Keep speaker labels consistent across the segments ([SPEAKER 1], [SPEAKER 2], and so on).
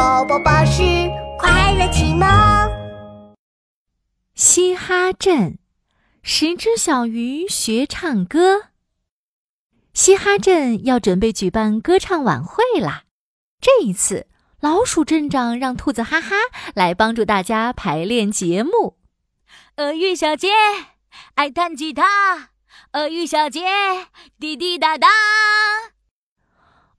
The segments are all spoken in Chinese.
[SPEAKER 1] 宝宝巴士快乐启蒙。
[SPEAKER 2] 嘻哈镇，十只小鱼学唱歌。嘻哈镇要准备举办歌唱晚会啦！这一次，老鼠镇长让兔子哈哈来帮助大家排练节目。
[SPEAKER 3] 鳄鱼小姐爱弹吉他，鳄鱼小姐滴滴答答。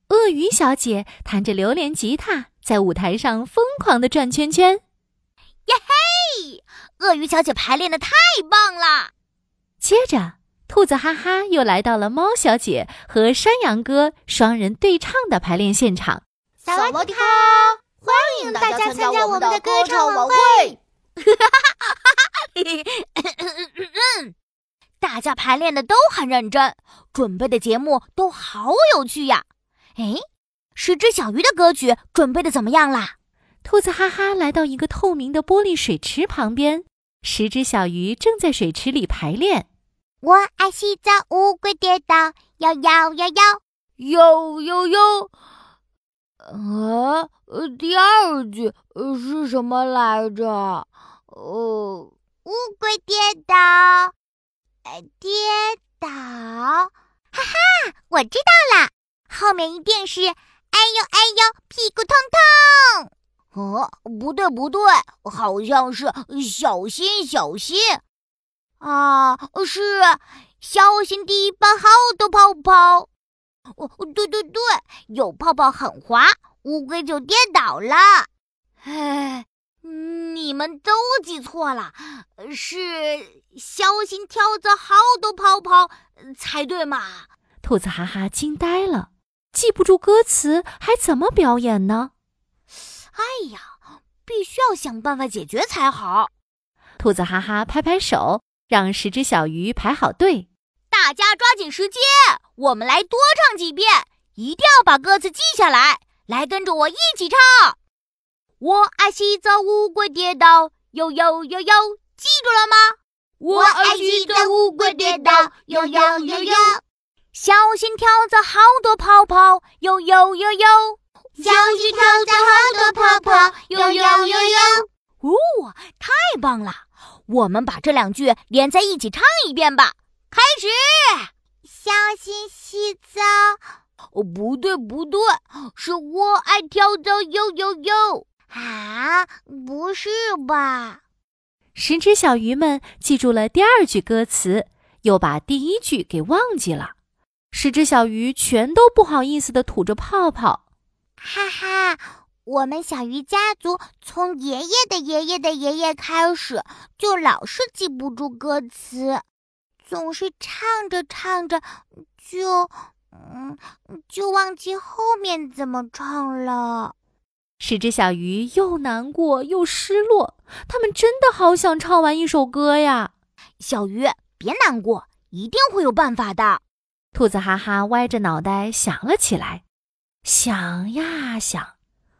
[SPEAKER 2] 鳄鱼小姐弹着榴莲吉他，在舞台上疯狂的转圈圈。
[SPEAKER 3] 耶嘿！鳄鱼小姐排练的太棒了。
[SPEAKER 2] 接着，兔子哈哈又来到了猫小姐和山羊哥双人对唱的排练现场。
[SPEAKER 1] 萨瓦迪卡！欢迎大家参加我们的歌唱晚会。
[SPEAKER 3] 大家排练的都很认真，准备的节目都好有趣呀。哎，十只小鱼的歌曲准备的怎么样啦？
[SPEAKER 2] 兔子哈哈来到一个透明的玻璃水池旁边，十只小鱼正在水池里排练。
[SPEAKER 4] 我爱洗澡，乌龟跌倒，摇摇摇摇，
[SPEAKER 3] 摇摇摇。啊，第二句是什么来着？
[SPEAKER 4] 呃，乌龟跌倒，呃跌倒，哈哈，我知道了。后面一定是哎哎呦哎呦，屁股痛痛。
[SPEAKER 3] 哦，不对不对，好像是小心小心。啊，是小心地板好多泡泡。哦，对对对，有泡泡很滑，乌龟就跌倒了。哎，你们都记错了，是小心跳蚤好多泡泡才对嘛？
[SPEAKER 2] 兔子哈哈惊呆了。记不住歌词还怎么表演呢？
[SPEAKER 3] 哎呀，必须要想办法解决才好。
[SPEAKER 2] 兔子哈哈拍拍手，让十只小鱼排好队。
[SPEAKER 3] 大家抓紧时间，我们来多唱几遍，一定要把歌词记下来。来，跟着我一起唱。我爱洗澡，乌龟跌倒，呦呦呦呦，记住了吗？
[SPEAKER 4] 我爱洗澡，乌龟跌倒，呦呦呦呦。
[SPEAKER 3] 小心跳蚤，好多泡泡，呦呦呦呦！
[SPEAKER 4] 小心跳蚤，好多泡泡，呦呦呦呦！
[SPEAKER 3] 哦，太棒了！我们把这两句连在一起唱一遍吧。开始，
[SPEAKER 4] 小心洗澡。
[SPEAKER 3] 哦，不对不对，是我爱跳蚤，呦呦呦！
[SPEAKER 4] 啊，不是吧？
[SPEAKER 2] 十只小鱼们记住了第二句歌词，又把第一句给忘记了。十只小鱼全都不好意思地吐着泡泡，
[SPEAKER 4] 哈哈！我们小鱼家族从爷爷的爷爷的爷爷开始，就老是记不住歌词，总是唱着唱着就，嗯，就忘记后面怎么唱了。
[SPEAKER 2] 十只小鱼又难过又失落，他们真的好想唱完一首歌呀！
[SPEAKER 3] 小鱼别难过，一定会有办法的。
[SPEAKER 2] 兔子哈哈歪着脑袋想了起来，想呀想，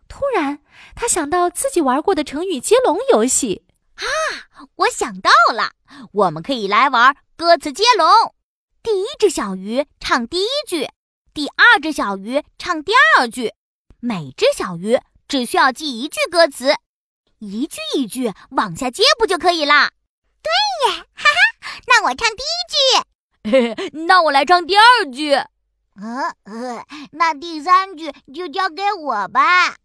[SPEAKER 2] 突然他想到自己玩过的成语接龙游戏
[SPEAKER 3] 啊！我想到了，我们可以来玩歌词接龙。第一只小鱼唱第一句，第二只小鱼唱第二句，每只小鱼只需要记一句歌词，一句一句往下接不就可以啦？
[SPEAKER 4] 对耶，哈哈！那我唱第一句。
[SPEAKER 3] 那我来唱第二句。
[SPEAKER 4] 嗯，那第三句就交给我吧。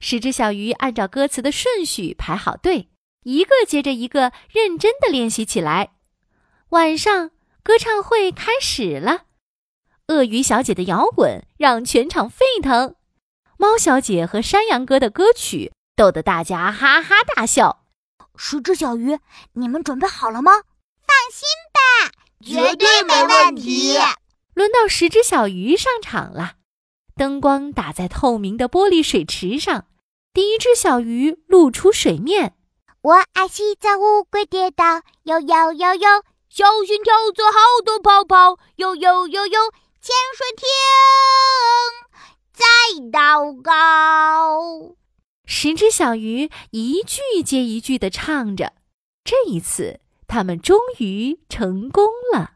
[SPEAKER 2] 十只小鱼按照歌词的顺序排好队，一个接着一个认真的练习起来。晚上歌唱会开始了，鳄鱼小姐的摇滚让全场沸腾，猫小姐和山羊哥的歌曲逗得大家哈哈大笑。
[SPEAKER 3] 十只小鱼，你们准备好了吗？
[SPEAKER 4] 放心吧。
[SPEAKER 1] 绝对没问题！
[SPEAKER 2] 轮到十只小鱼上场了，灯光打在透明的玻璃水池上，第一只小鱼露出水面。
[SPEAKER 4] 我爱洗澡，乌龟跌倒，呦呦呦呦，
[SPEAKER 3] 小心跳蚤，好多泡泡，呦呦呦呦，
[SPEAKER 4] 潜水艇，再祷告。
[SPEAKER 2] 十只小鱼一句接一句的唱着，这一次。他们终于成功了。